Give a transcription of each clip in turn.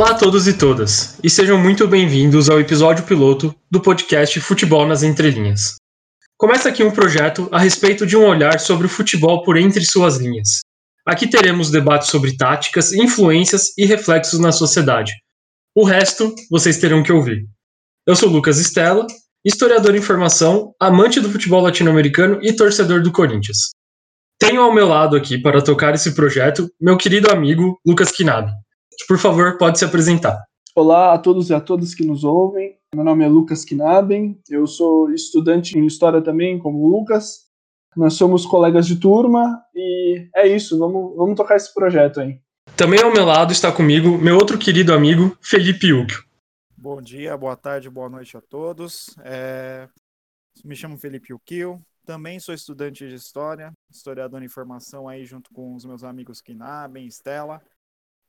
Olá a todos e todas, e sejam muito bem-vindos ao episódio piloto do podcast Futebol nas Entrelinhas. Começa aqui um projeto a respeito de um olhar sobre o futebol por entre suas linhas. Aqui teremos debates sobre táticas, influências e reflexos na sociedade. O resto vocês terão que ouvir. Eu sou Lucas Stella, historiador em formação, amante do futebol latino-americano e torcedor do Corinthians. Tenho ao meu lado aqui para tocar esse projeto meu querido amigo Lucas Kinabe. Por favor, pode se apresentar. Olá a todos e a todas que nos ouvem. Meu nome é Lucas Knaben, eu sou estudante em História também, como o Lucas. Nós somos colegas de turma e é isso, vamos, vamos tocar esse projeto aí. Também ao meu lado está comigo meu outro querido amigo, Felipe Ucchio. Bom dia, boa tarde, boa noite a todos. É... Me chamo Felipe Ucchio, também sou estudante de História, historiador em formação aí junto com os meus amigos Kinaben, Estela.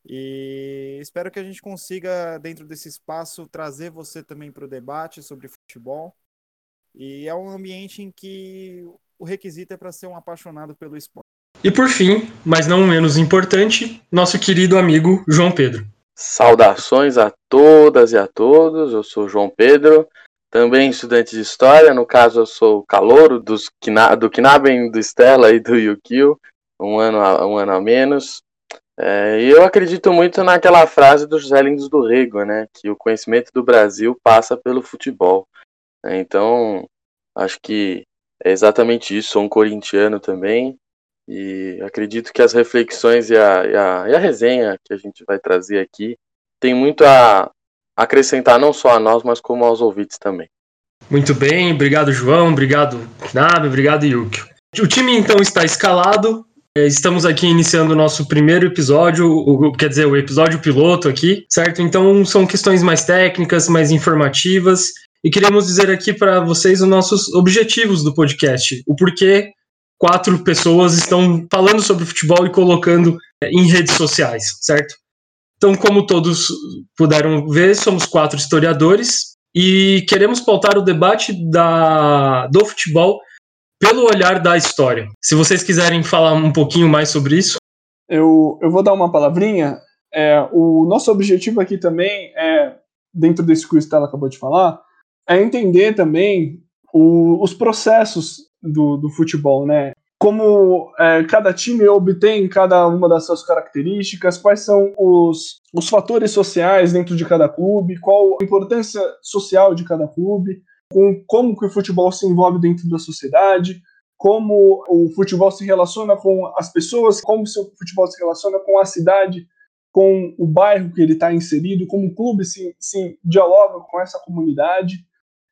E espero que a gente consiga, dentro desse espaço, trazer você também para o debate sobre futebol. E é um ambiente em que o requisito é para ser um apaixonado pelo esporte. E por fim, mas não menos importante, nosso querido amigo João Pedro. Saudações a todas e a todos, eu sou João Pedro, também estudante de História, no caso eu sou calouro dos, do Knaben, do Stella e do Yukio, um ano a, um ano a menos. É, eu acredito muito naquela frase dos Lindos do Rego, né? Que o conhecimento do Brasil passa pelo futebol. É, então, acho que é exatamente isso. Sou um corintiano também. E acredito que as reflexões e a, e a, e a resenha que a gente vai trazer aqui tem muito a acrescentar não só a nós, mas como aos ouvintes também. Muito bem, obrigado João, obrigado Knabe, obrigado Yukio. O time então está escalado, estamos aqui iniciando o nosso primeiro episódio, o, quer dizer, o episódio piloto aqui, certo? Então são questões mais técnicas, mais informativas, e queremos dizer aqui para vocês os nossos objetivos do podcast, o porquê quatro pessoas estão falando sobre futebol e colocando é, em redes sociais, certo? Então, como todos puderam ver, somos quatro historiadores e queremos pautar o debate da, do futebol pelo olhar da história. Se vocês quiserem falar um pouquinho mais sobre isso. Eu, eu vou dar uma palavrinha. É, o nosso objetivo aqui também é, dentro desse que o acabou de falar, é entender também o, os processos do, do futebol, né? Como é, cada time obtém cada uma das suas características, quais são os, os fatores sociais dentro de cada clube, qual a importância social de cada clube, com como que o futebol se envolve dentro da sociedade, como o futebol se relaciona com as pessoas, como o futebol se relaciona com a cidade, com o bairro que ele está inserido, como o clube se, se dialoga com essa comunidade.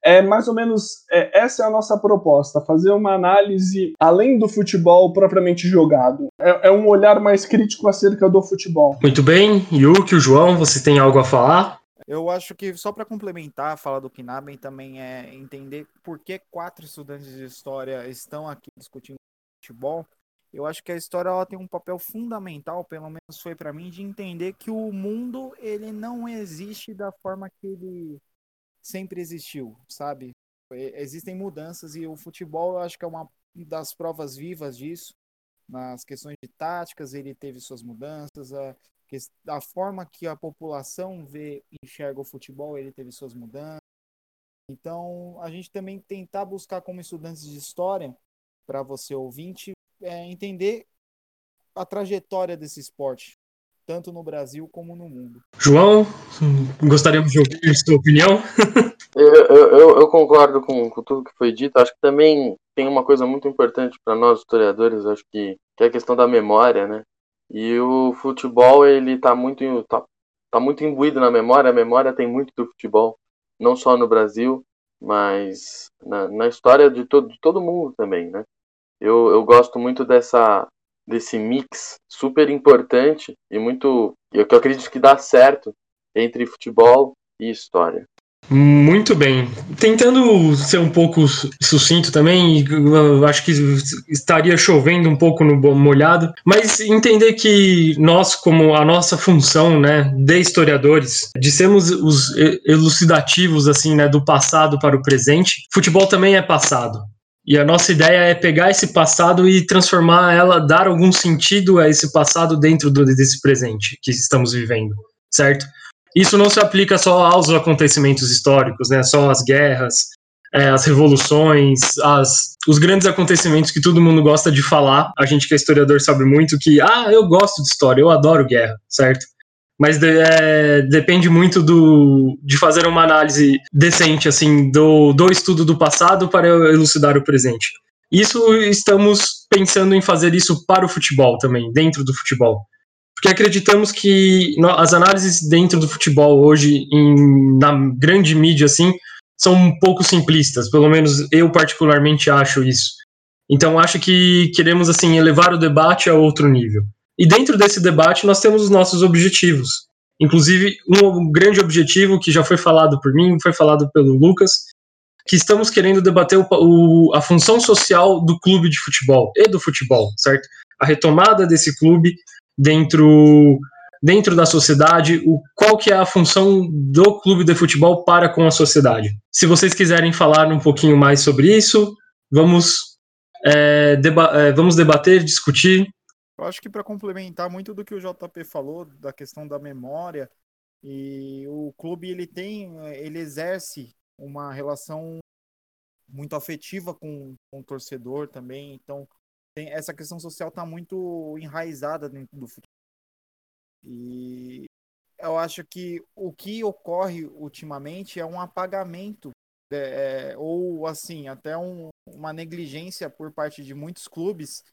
É mais ou menos é, essa é a nossa proposta, fazer uma análise além do futebol propriamente jogado. É, é um olhar mais crítico acerca do futebol. Muito bem, Yuki, o João, você tem algo a falar? Eu acho que só para complementar a fala do Knaben também é entender por que quatro estudantes de história estão aqui discutindo futebol. Eu acho que a história ela tem um papel fundamental, pelo menos foi para mim, de entender que o mundo ele não existe da forma que ele sempre existiu, sabe? Existem mudanças e o futebol eu acho que é uma das provas vivas disso. Nas questões de táticas, ele teve suas mudanças, a forma que a população vê enxerga o futebol, ele teve suas mudanças. Então, a gente também tentar buscar como estudantes de história, para você ouvinte, é, entender a trajetória desse esporte, tanto no Brasil como no mundo. João, gostaríamos de ouvir sua opinião. eu, eu, eu, concordo com, com tudo que foi dito. Acho que também tem uma coisa muito importante para nós historiadores, acho que, que é a questão da memória, né? E o futebol, ele tá muito, tá, tá muito imbuído na memória. A memória tem muito do futebol, não só no Brasil, mas na, na história de todo, de todo mundo também, né? Eu, eu gosto muito dessa, desse mix super importante e muito, eu, eu acredito que dá certo entre futebol e história. Muito bem. Tentando ser um pouco sucinto também, acho que estaria chovendo um pouco no molhado, mas entender que nós, como a nossa função, né, de historiadores, de sermos os elucidativos, assim, né, do passado para o presente, futebol também é passado. E a nossa ideia é pegar esse passado e transformar ela, dar algum sentido a esse passado dentro do, desse presente que estamos vivendo, certo? Isso não se aplica só aos acontecimentos históricos, né? Só as guerras, é, as revoluções, as, os grandes acontecimentos que todo mundo gosta de falar. A gente que é historiador sabe muito que, ah, eu gosto de história, eu adoro guerra, certo? Mas de, é, depende muito do, de fazer uma análise decente, assim, do, do estudo do passado para elucidar o presente. Isso estamos pensando em fazer isso para o futebol também, dentro do futebol. Porque acreditamos que as análises dentro do futebol hoje, em, na grande mídia, assim, são um pouco simplistas, pelo menos eu particularmente acho isso. Então acho que queremos assim elevar o debate a outro nível. E dentro desse debate nós temos os nossos objetivos. Inclusive um grande objetivo que já foi falado por mim, foi falado pelo Lucas, que estamos querendo debater o, o, a função social do clube de futebol e do futebol, certo? A retomada desse clube dentro dentro da sociedade, o, qual que é a função do clube de futebol para com a sociedade. Se vocês quiserem falar um pouquinho mais sobre isso, vamos, é, deba é, vamos debater, discutir. Eu acho que para complementar muito do que o JP falou, da questão da memória, e o clube ele tem, ele exerce uma relação muito afetiva com, com o torcedor também, então tem, essa questão social está muito enraizada dentro do futebol e eu acho que o que ocorre ultimamente é um apagamento é, é, ou assim até um, uma negligência por parte de muitos clubes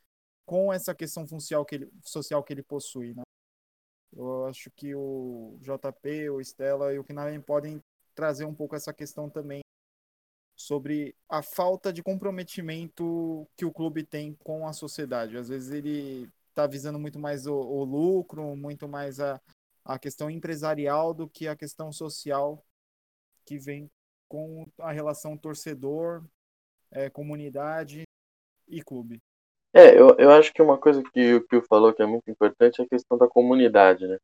com essa questão social que ele, social que ele possui, né? Eu acho que o JP, o Stella e o Knaven podem trazer um pouco essa questão também sobre a falta de comprometimento que o clube tem com a sociedade. Às vezes ele está visando muito mais o, o, lucro, muito mais a, a questão empresarial do que a questão social que vem com a relação torcedor, é, comunidade e clube. É, eu, eu acho que uma coisa que o Pio falou que é muito importante é a questão da comunidade, né?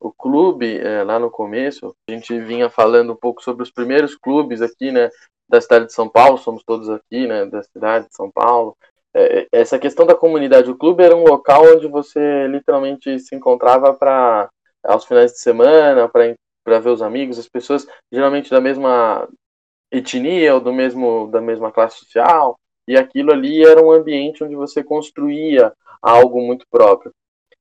O clube, é, lá no começo, a gente vinha falando um pouco sobre os primeiros clubes aqui, né, da cidade de São Paulo, somos todos aqui, né, da cidade de São Paulo, é, essa questão da comunidade, o clube era um local onde você literalmente se encontrava para aos finais de semana, para ver os amigos, as pessoas geralmente da mesma etnia ou do mesmo da mesma classe social, e aquilo ali era um ambiente onde você construía algo muito próprio.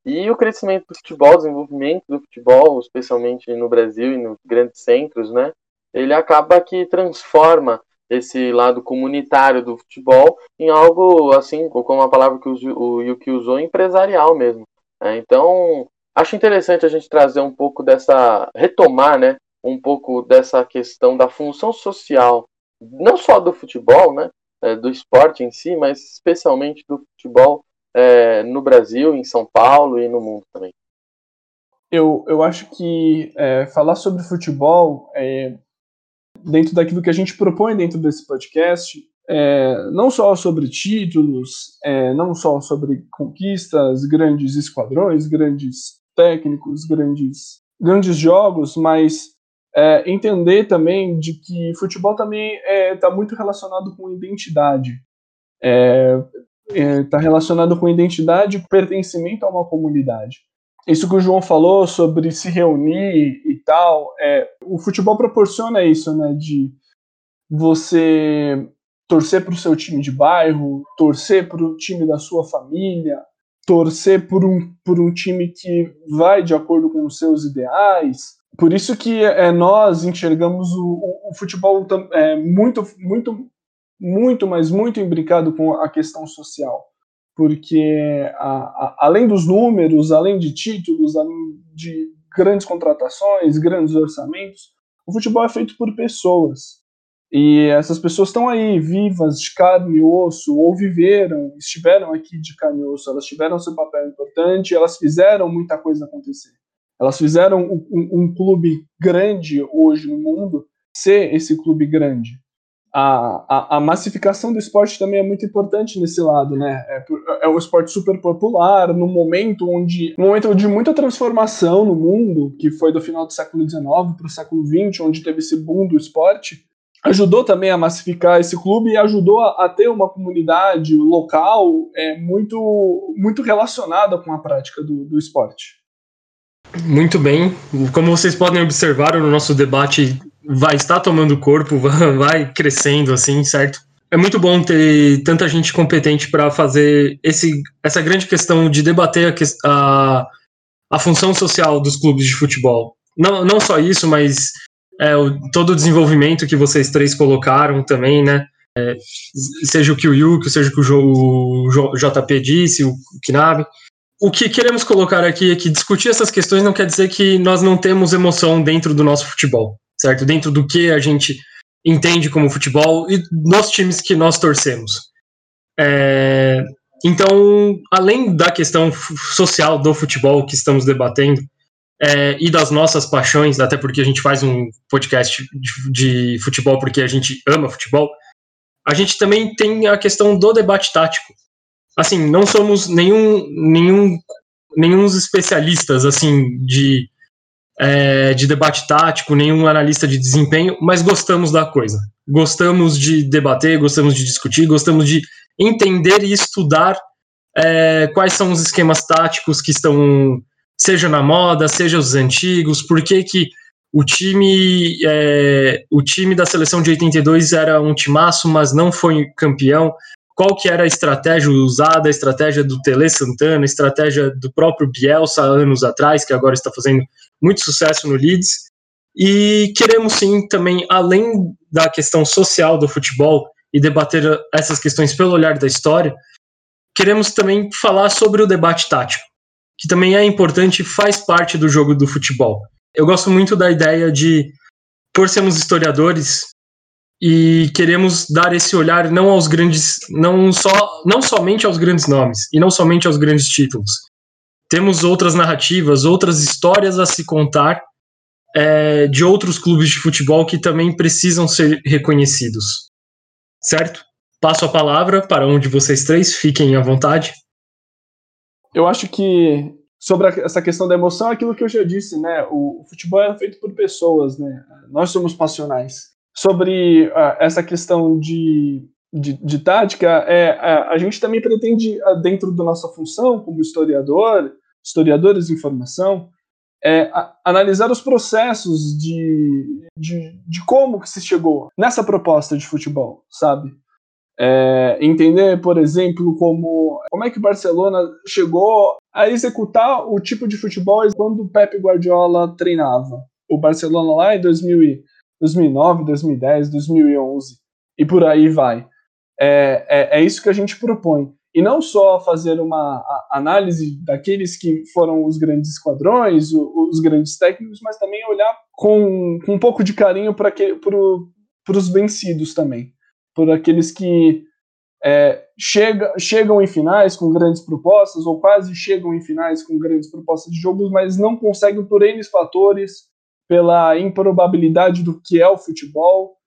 E o crescimento do futebol, o desenvolvimento do futebol, especialmente no Brasil e nos grandes centros, né, ele acaba que transforma esse lado comunitário do futebol em algo assim, como a palavra que o Yuki usou, empresarial mesmo. É, então, acho interessante a gente trazer um pouco dessa, retomar, né, um pouco dessa questão da função social, não só do futebol, né, é, do esporte em si, mas especialmente do futebol é, no Brasil, em São Paulo e no mundo também. Eu, eu acho que é, falar sobre futebol é, dentro daquilo que a gente propõe dentro desse podcast, é, não só sobre títulos, é, não só sobre conquistas, grandes esquadrões, grandes técnicos, grandes, grandes jogos, mas é, entender também de que futebol também está é, muito relacionado com identidade. Está é, é, relacionado com identidade e pertencimento a uma comunidade isso que o João falou sobre se reunir e tal, é, o futebol proporciona isso, né? De você torcer para o seu time de bairro, torcer para o time da sua família, torcer por um, por um time que vai de acordo com os seus ideais. Por isso que é, nós enxergamos o, o, o futebol é, muito, muito, muito, mas muito imbricado com a questão social porque a, a, além dos números, além de títulos, além de grandes contratações, grandes orçamentos, o futebol é feito por pessoas. E essas pessoas estão aí, vivas, de carne e osso, ou viveram, estiveram aqui de carne e osso, elas tiveram seu papel importante, elas fizeram muita coisa acontecer. Elas fizeram um, um, um clube grande hoje no mundo ser esse clube grande a, a, a, massificação do esporte também é muito importante nesse lado, né? É, é um esporte super popular, no momento onde. Um momento de muita transformação no mundo, que foi do final do século XIX para o século XX, onde teve esse boom do esporte, ajudou também a massificar esse clube e ajudou a, a ter uma comunidade local é, muito, muito relacionada com a prática do, do esporte. Muito bem. Como vocês podem observar, o nosso debate vai estar tomando corpo, vai crescendo, assim, certo? É muito bom ter tanta gente competente para fazer esse, essa grande questão de debater a, a, a, função social dos clubes de futebol. Não, não só isso, mas é, o, todo o desenvolvimento que vocês três colocaram também, né? É, seja o que o Yuki, seja o que o, JP disse, o Knabe o que queremos colocar aqui é que discutir essas questões não quer dizer que nós não temos emoção dentro do nosso futebol, certo? Dentro do que a gente entende como futebol e nos times que nós torcemos. É, então, além da questão social do futebol que estamos debatendo é, e das nossas paixões, até porque a gente faz um podcast de, de futebol porque a gente ama futebol, a gente também tem a questão do debate tático assim, não somos nenhum, nenhum, nenhum especialistas, assim, de, é, de debate tático, nenhum analista de desempenho, mas gostamos da coisa. Gostamos de debater, gostamos de discutir, gostamos de entender e estudar é, quais são os esquemas táticos que estão, seja na moda, seja os antigos, por que que o time, é, o time da seleção de 82 era um timaço, mas não foi campeão qual que era a estratégia usada, a estratégia do Tele Santana, a estratégia do próprio Bielsa anos atrás, que agora está fazendo muito sucesso no Leeds. E queremos sim também, além da questão social do futebol e debater essas questões pelo olhar da história, queremos também falar sobre o debate tático, que também é importante e faz parte do jogo do futebol. Eu gosto muito da ideia de, por sermos historiadores, e queremos dar esse olhar não aos grandes, não só, não somente aos grandes nomes e não somente aos grandes títulos. Temos outras narrativas, outras histórias a se contar é, de outros clubes de futebol que também precisam ser reconhecidos. Certo? Passo a palavra para um de vocês três, fiquem à vontade. Eu acho que sobre essa questão da emoção, é aquilo que eu já disse, né? O, futebol é feito por pessoas, né? Nós somos passionais sobre uh, essa questão de, de, de tática, é, a, a gente também pretende, uh, dentro da nossa função como historiador, historiadores de informação, é, a, analisar os processos de, de, de como que se chegou nessa proposta de futebol, sabe? É, entender, por exemplo, como, como é que o Barcelona chegou a executar o tipo de futebol quando o Pep Guardiola treinava. O Barcelona lá em 2000 2009, 2010, 2011 e por aí vai. É, é, é, isso que a gente propõe. E não só fazer uma análise daqueles que foram os grandes esquadrões, os, grandes técnicos, mas também olhar com, com um pouco de carinho para pro, os vencidos também. Por aqueles que é, chega, chegam em finais com grandes propostas, ou quase chegam em finais com grandes propostas de jogos, mas não conseguem, por N fatores, pela improbabilidade do que é o futebol.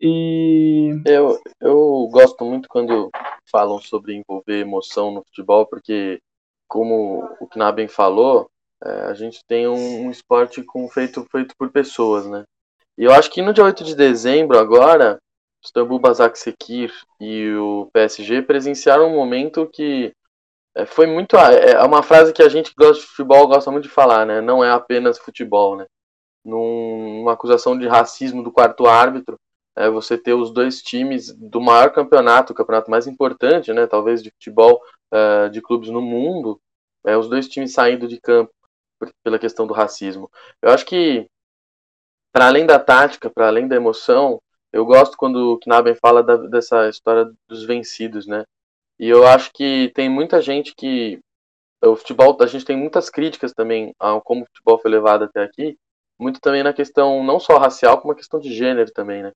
E eu, eu gosto muito quando falam sobre envolver emoção no futebol, porque como o Knaben falou, é, a gente tem um, um, esporte com, feito, feito por pessoas, né? E eu acho que no dia 8 de dezembro, agora, o Istanbul Basaksehir e o PSG presenciaram um momento que é, foi muito. É, é uma frase que a gente que gosta de futebol gosta muito de falar, né? Não é apenas futebol, né? Numa acusação de racismo do quarto árbitro, é, você ter os dois times do maior campeonato, o campeonato mais importante, né, talvez de futebol é, de clubes no mundo, é, os dois times saindo de campo pela questão do racismo. Eu acho que, para além da tática, para além da emoção, eu gosto quando o Knaben fala da, dessa história dos vencidos, né? E eu acho que tem muita gente que o futebol, a gente tem muitas críticas também a como o futebol foi levado até aqui, muito também na questão não só racial, como a questão de gênero também, né?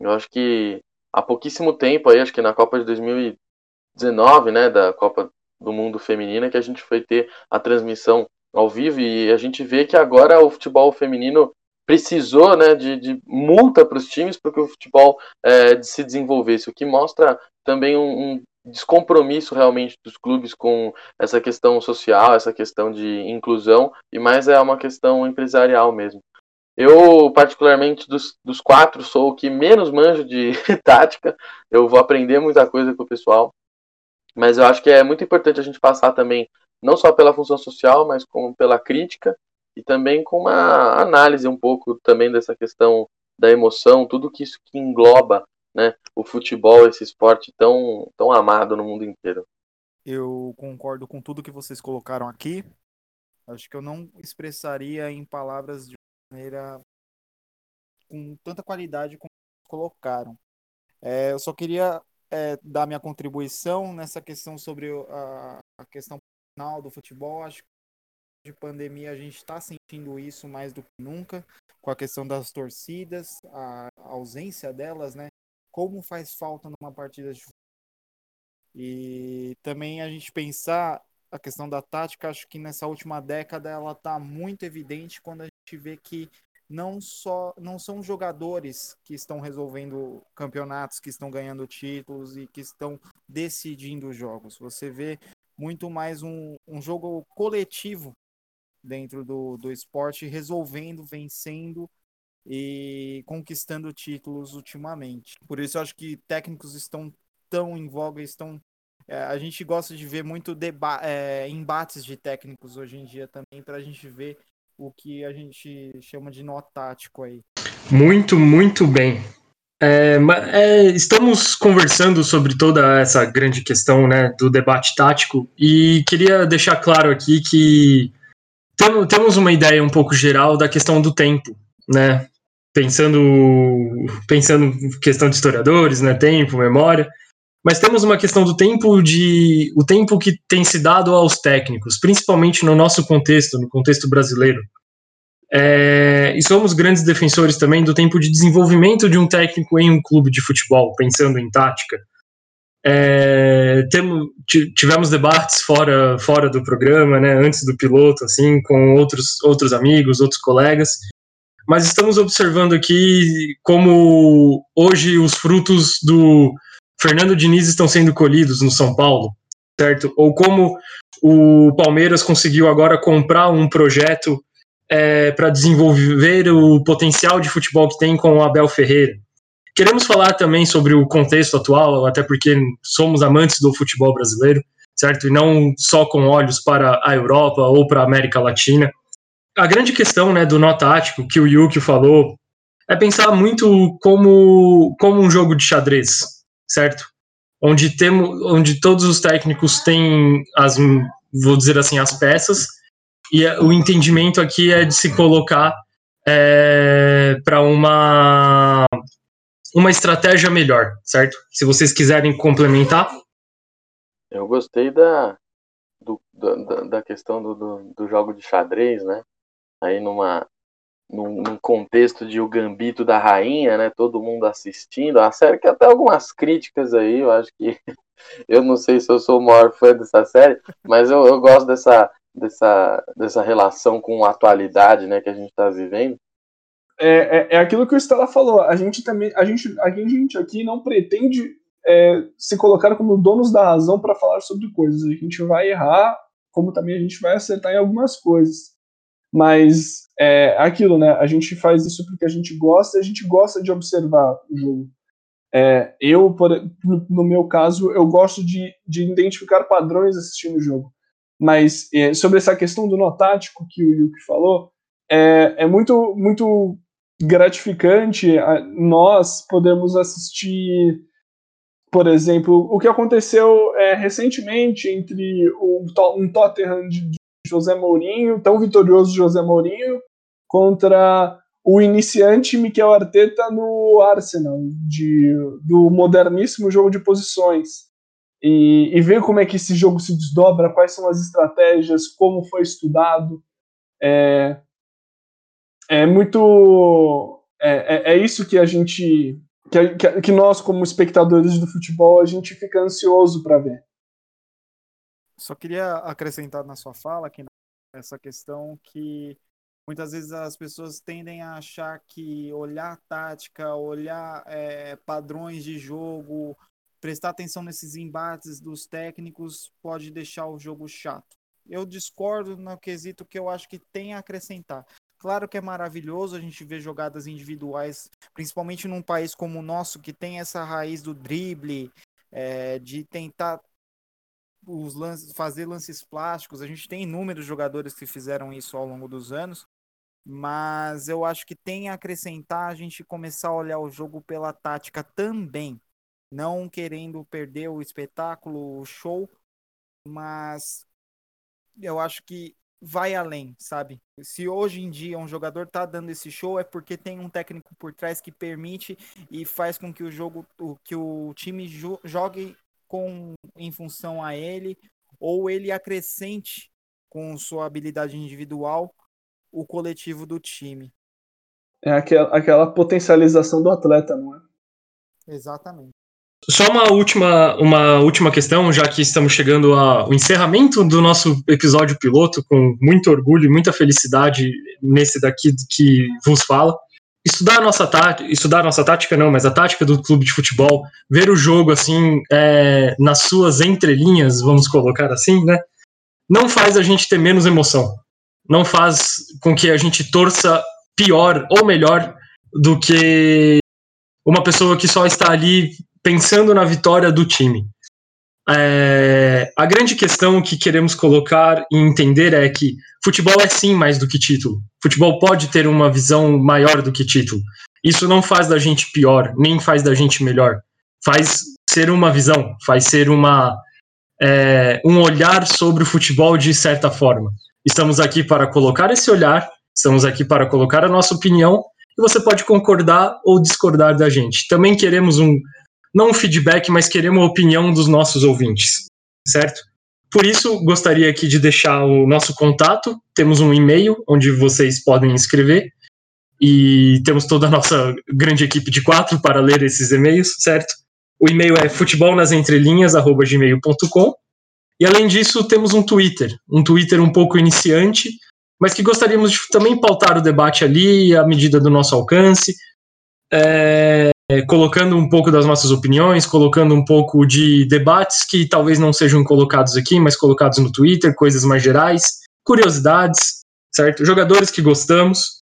Eu acho que há pouquíssimo tempo aí, acho que na Copa de 2019, né, da Copa do Mundo Feminina, que a gente foi ter a transmissão ao vivo e a gente vê que agora o futebol feminino precisou né, de, de multa para os times para que o futebol é, se desenvolvesse, o que mostra também um, um, descompromisso realmente dos clubes com essa questão social, essa questão de inclusão, e mais é uma questão empresarial mesmo. Eu, particularmente, dos, dos quatro, sou o que menos manjo de tática. Eu vou aprender muita coisa com o pessoal. Mas eu acho que é muito importante a gente passar também, não só pela função social, mas como pela crítica e também com uma análise um pouco também dessa questão da emoção, tudo que isso que engloba né, o futebol, esse esporte tão, tão amado no mundo inteiro. Eu concordo com tudo que vocês colocaram aqui. Acho que eu não expressaria em palavras de maneira com tanta qualidade como colocaram. É, eu só queria é, dar minha contribuição nessa questão sobre a, a questão final do futebol. Acho que de pandemia a gente está sentindo isso mais do que nunca, com a questão das torcidas, a ausência delas, né? Como faz falta numa partida de. E também a gente pensar a questão da tática, acho que nessa última década ela está muito evidente quando a gente vê que não só não são jogadores que estão resolvendo campeonatos, que estão ganhando títulos e que estão decidindo jogos. Você vê muito mais um, um jogo coletivo dentro do, do esporte, resolvendo, vencendo e conquistando títulos ultimamente. Por isso eu acho que técnicos estão tão em voga, estão é, a gente gosta de ver muito é, embates de técnicos hoje em dia também para a gente ver o que a gente chama de nó tático aí. Muito, muito bem. É, é, estamos conversando sobre toda essa grande questão né, do debate tático e queria deixar claro aqui que temos uma ideia um pouco geral da questão do tempo, né? Pensando, pensando questão de historiadores, né? Tempo, memória, mas temos uma questão do tempo de o tempo que tem se dado aos técnicos, principalmente no nosso contexto, no contexto brasileiro. É, e somos grandes defensores também do tempo de desenvolvimento de um técnico em um clube de futebol, pensando em tática. É, temos, tivemos debates fora, fora do programa, né, antes do piloto, assim, com outros, outros amigos, outros colegas, mas estamos observando aqui como hoje os frutos do Fernando Diniz estão sendo colhidos no São Paulo, certo? Ou como o Palmeiras conseguiu agora comprar um projeto é, para desenvolver o potencial de futebol que tem com o Abel Ferreira. Queremos falar também sobre o contexto atual, até porque somos amantes do futebol brasileiro, certo? E não só com olhos para a Europa ou para a América Latina. A grande questão né, do nó tático, que o Yuki falou, é pensar muito como, como um jogo de xadrez, certo? Onde, temos, onde todos os técnicos têm as, vou dizer assim, as peças, e o entendimento aqui é de se colocar é, para uma uma estratégia melhor, certo? Se vocês quiserem complementar. Eu gostei da, do, da, da questão do, do, do, jogo de xadrez, né? Aí numa, num, num, contexto de o gambito da rainha, né? Todo mundo assistindo. A série que até algumas críticas aí, eu acho que. Eu não sei se eu sou o maior fã dessa série, mas eu, eu gosto dessa, dessa, dessa relação com a atualidade né, que a gente está vivendo é, é, é, aquilo que o Stella falou. A gente também, a gente, a gente aqui não pretende é, se colocar como donos da razão para falar sobre coisas. A gente vai errar, como também a gente vai acertar em algumas coisas. Mas é aquilo, né? A gente faz isso porque a gente gosta, a gente gosta de observar o jogo. É, eu, por, no meu caso, eu gosto de, de identificar padrões assistindo o jogo. Mas é, sobre essa questão do notático que o Yuki falou, é, é muito, muito gratificante nós podemos assistir, por exemplo, o que aconteceu é, recentemente entre o, um Tottenham de José Mourinho, tão vitorioso José Mourinho, contra o iniciante Miquel Arteta no Arsenal, de, do moderníssimo jogo de posições. E, e ver como é que esse jogo se desdobra, quais são as estratégias, como foi estudado. É, é muito. É, é, é, isso que a gente. Que, que nós, como espectadores do futebol, a gente fica ansioso para ver. Só queria acrescentar na sua fala que essa questão que muitas vezes as pessoas tendem a achar que olhar tática, olhar é, padrões de jogo, prestar atenção nesses embates dos técnicos pode deixar o jogo chato. Eu discordo no quesito que eu acho que tem a acrescentar. Claro que é maravilhoso a gente ver jogadas individuais, principalmente num país como o nosso, que tem essa raiz do drible, é, de tentar os lances, fazer lances plásticos. A gente tem inúmeros jogadores que fizeram isso ao longo dos anos, mas eu acho que tem a acrescentar a gente começar a olhar o jogo pela tática também, não querendo perder o espetáculo, o show, mas eu acho que vai além, sabe? Se hoje em dia um jogador tá dando esse show é porque tem um técnico por trás que permite e faz com que o jogo, que o time jo jogue com em função a ele ou ele acrescente com sua habilidade individual o coletivo do time. É aquela, aquela potencialização do atleta, não é? Exatamente. Só uma última, uma última questão, já que estamos chegando ao encerramento do nosso episódio piloto, com muito orgulho e muita felicidade nesse daqui que vos fala. Estudar a nossa tática, estudar a nossa tática não, mas a tática do clube de futebol, ver o jogo assim, é, nas suas entrelinhas, vamos colocar assim, né? Não faz a gente ter menos emoção. Não faz com que a gente torça pior ou melhor do que uma pessoa que só está ali pensando na vitória do time. É, a grande questão que queremos colocar e entender é que futebol é sim mais do que título. Futebol pode ter uma visão maior do que título. Isso não faz da gente pior, nem faz da gente melhor. Faz ser uma visão, faz ser uma é, um olhar sobre o futebol de certa forma. Estamos aqui para colocar esse olhar, estamos aqui para colocar a nossa opinião e você pode concordar ou discordar da gente. Também queremos um não um feedback, mas queremos a opinião dos nossos ouvintes, certo? Por isso, gostaria aqui de deixar o nosso contato. Temos um e-mail onde vocês podem escrever e temos toda a nossa grande equipe de quatro para ler esses e-mails, certo? O e-mail é futebolnasentrelinhas@gmail.com. E além disso, temos um Twitter, um Twitter um pouco iniciante, mas que gostaríamos de também pautar o debate ali à medida do nosso alcance. É, é, colocando um pouco das nossas opiniões, colocando um pouco de debates que talvez não sejam colocados aqui, mas colocados no Twitter, coisas mais gerais, curiosidades, certo? Jogadores que gostamos.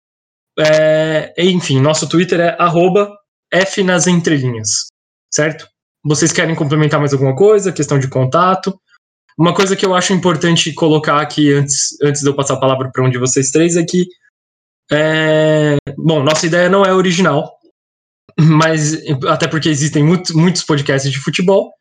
É, enfim, nosso Twitter é arroba F nas entrelinhas, certo? Vocês querem complementar mais alguma coisa? Questão de contato? Uma coisa que eu acho importante colocar aqui antes, antes de eu passar a palavra para um de vocês três é que, é, bom, nossa ideia não é original, mas até porque existem muito, muitos podcasts de futebol.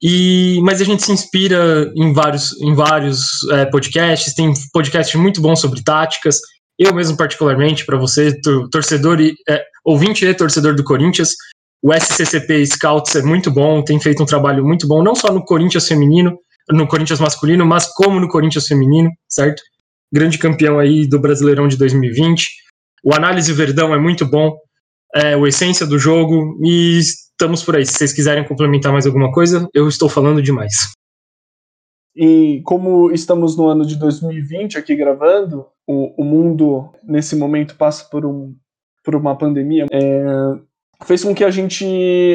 E, mas a gente se inspira em vários, em vários é, podcasts, tem podcasts muito bons sobre táticas. Eu mesmo, particularmente, para você, torcedor e é, ouvinte e torcedor do Corinthians, o SCCP Scouts é muito bom, tem feito um trabalho muito bom, não só no Corinthians feminino, no Corinthians masculino, mas como no Corinthians feminino, certo? Grande campeão aí do Brasileirão de 2020. O Análise Verdão é muito bom, é, o essência do jogo e estamos por aí. Se vocês quiserem complementar mais alguma coisa, eu estou falando demais. E como estamos no ano de 2020 aqui gravando, o, o mundo nesse momento passa por, um, por uma pandemia, é, fez com que a gente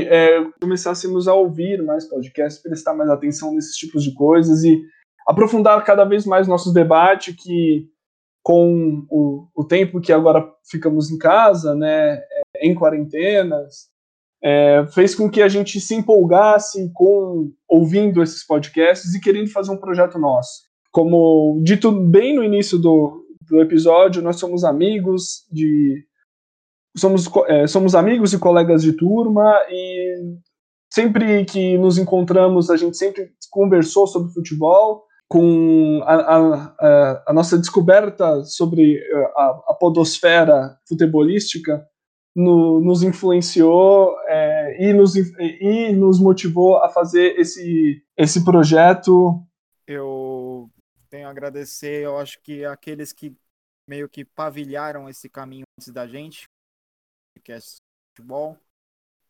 é, começássemos a ouvir mais podcasts, prestar mais atenção nesses tipos de coisas e aprofundar cada vez mais nossos debates que com o, o tempo que agora ficamos em casa, né, em quarentenas, é, fez com que a gente se empolgasse com ouvindo esses podcasts e querendo fazer um projeto nosso. Como dito bem no início do, do episódio, nós somos amigos de somos, é, somos amigos e colegas de turma e sempre que nos encontramos a gente sempre conversou sobre futebol com a, a, a nossa descoberta sobre a, a podosfera futebolística no, nos influenciou é, e, nos, e nos motivou a fazer esse, esse projeto. Eu tenho a agradecer, eu acho que aqueles que meio que pavilharam esse caminho antes da gente, que é futebol,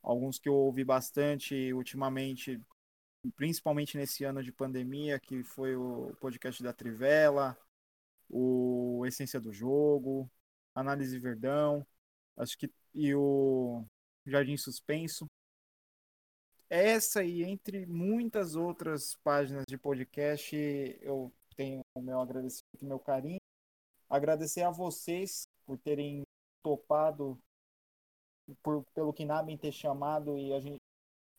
alguns que eu ouvi bastante ultimamente, principalmente nesse ano de pandemia, que foi o podcast da Trivela, o Essência do Jogo, Análise Verdão, acho que e o Jardim Suspenso. Essa e entre muitas outras páginas de podcast, eu tenho o meu agradecimento e meu carinho. Agradecer a vocês por terem topado, por, pelo Kinabem ter chamado e a gente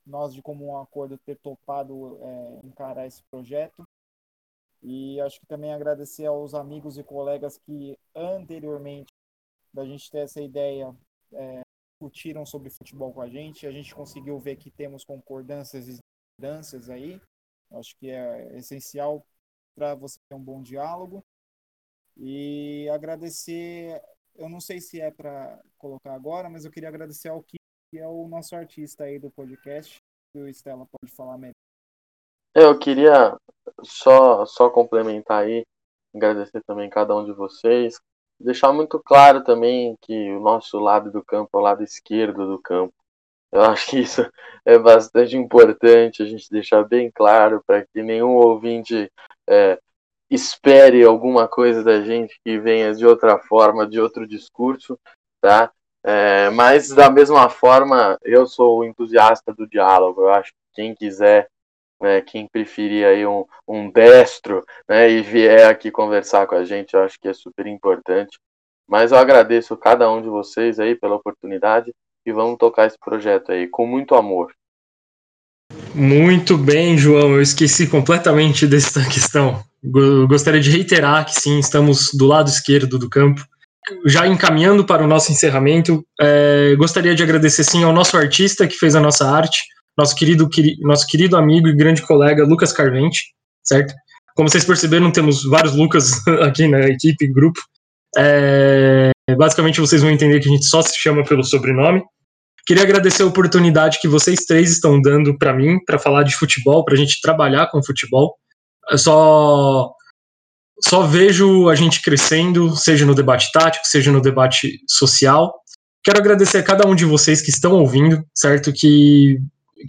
nós de comum acordo ter topado é, encarar esse projeto. E acho que também agradecer aos amigos e colegas que anteriormente da gente ter essa ideia é, discutiram sobre futebol com a gente. A gente conseguiu ver que temos concordâncias e discordâncias aí. Acho que é essencial para você ter um bom diálogo. E agradecer, eu não sei se é para colocar agora, mas eu queria agradecer ao que é o nosso artista aí do podcast, que o Estela pode falar melhor. Eu queria só, só complementar aí, agradecer também cada um de vocês, deixar muito claro também que o nosso lado do campo é o lado esquerdo do campo. Eu acho que isso é bastante importante a gente deixar bem claro para que nenhum ouvinte é, espere alguma coisa da gente que venha de outra forma, de outro discurso, tá? É, mas da mesma forma, eu sou entusiasta do diálogo. Eu acho que quem quiser né, quem preferir aí um, um destro, né, e vier aqui conversar com a gente, eu acho que é super importante. Mas eu agradeço cada um de vocês aí pela oportunidade e vamos tocar esse projeto aí com muito amor. Muito bem, João. Eu esqueci completamente dessa questão. Gostaria de reiterar que sim, estamos do lado esquerdo do campo. Já encaminhando para o nosso encerramento, é, gostaria de agradecer sim ao nosso artista que fez a nossa arte, nosso querido, nosso querido amigo e grande colega Lucas Carvente, certo? Como vocês perceberam, temos vários Lucas aqui na equipe, grupo. É, basicamente, vocês vão entender que a gente só se chama pelo sobrenome. Queria agradecer a oportunidade que vocês três estão dando para mim, para falar de futebol, para a gente trabalhar com futebol. Eu só, só vejo a gente crescendo, seja no debate tático, seja no debate social. Quero agradecer a cada um de vocês que estão ouvindo, certo? Que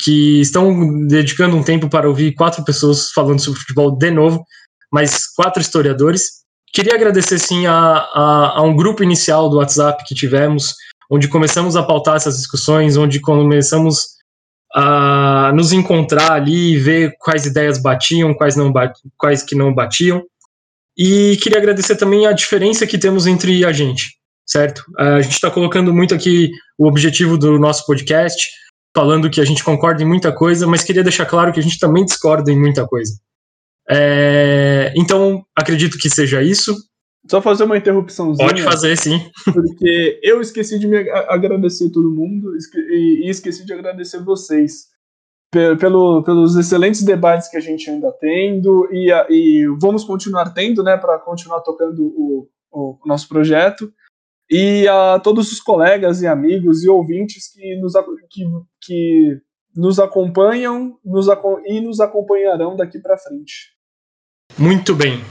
que estão dedicando um tempo para ouvir quatro pessoas falando sobre futebol de novo, mais quatro historiadores. Queria agradecer sim a, a, a, um grupo inicial do WhatsApp que tivemos, onde começamos a pautar essas discussões, onde começamos a nos encontrar ali e ver quais ideias batiam, quais, não bat, quais que não batiam. E queria agradecer também a diferença que temos entre a gente, certo? A gente está colocando muito aqui o objetivo do nosso podcast, falando que a gente concorda em muita coisa, mas queria deixar claro que a gente também discorda em muita coisa. É, então, acredito que seja isso. Só fazer uma interrupçãozinha. Pode fazer, sim. Porque eu esqueci de me agradecer todo mundo e esqueci de agradecer vocês pelo, pelos excelentes debates que a gente anda tendo e, e vamos continuar tendo, né, para continuar tocando o, o nosso projeto e a todos os colegas e amigos e ouvintes que nos, que, que nos acompanham nos, e nos acompanharão daqui para frente. Muito bem.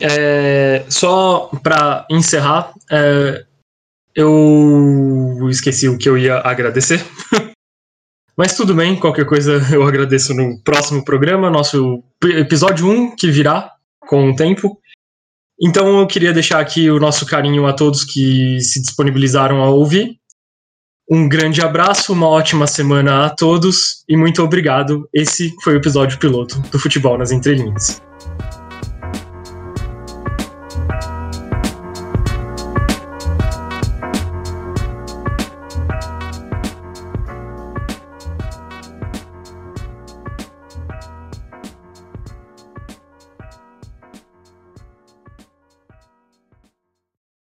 É, só para encerrar, é, eu esqueci o que eu ia agradecer. Mas tudo bem, qualquer coisa eu agradeço no próximo programa, nosso episódio 1 que virá com o tempo. Então eu queria deixar aqui o nosso carinho a todos que se disponibilizaram a ouvir. Um grande abraço, uma ótima semana a todos e muito obrigado. Esse foi o episódio piloto do Futebol nas Entrelinhas.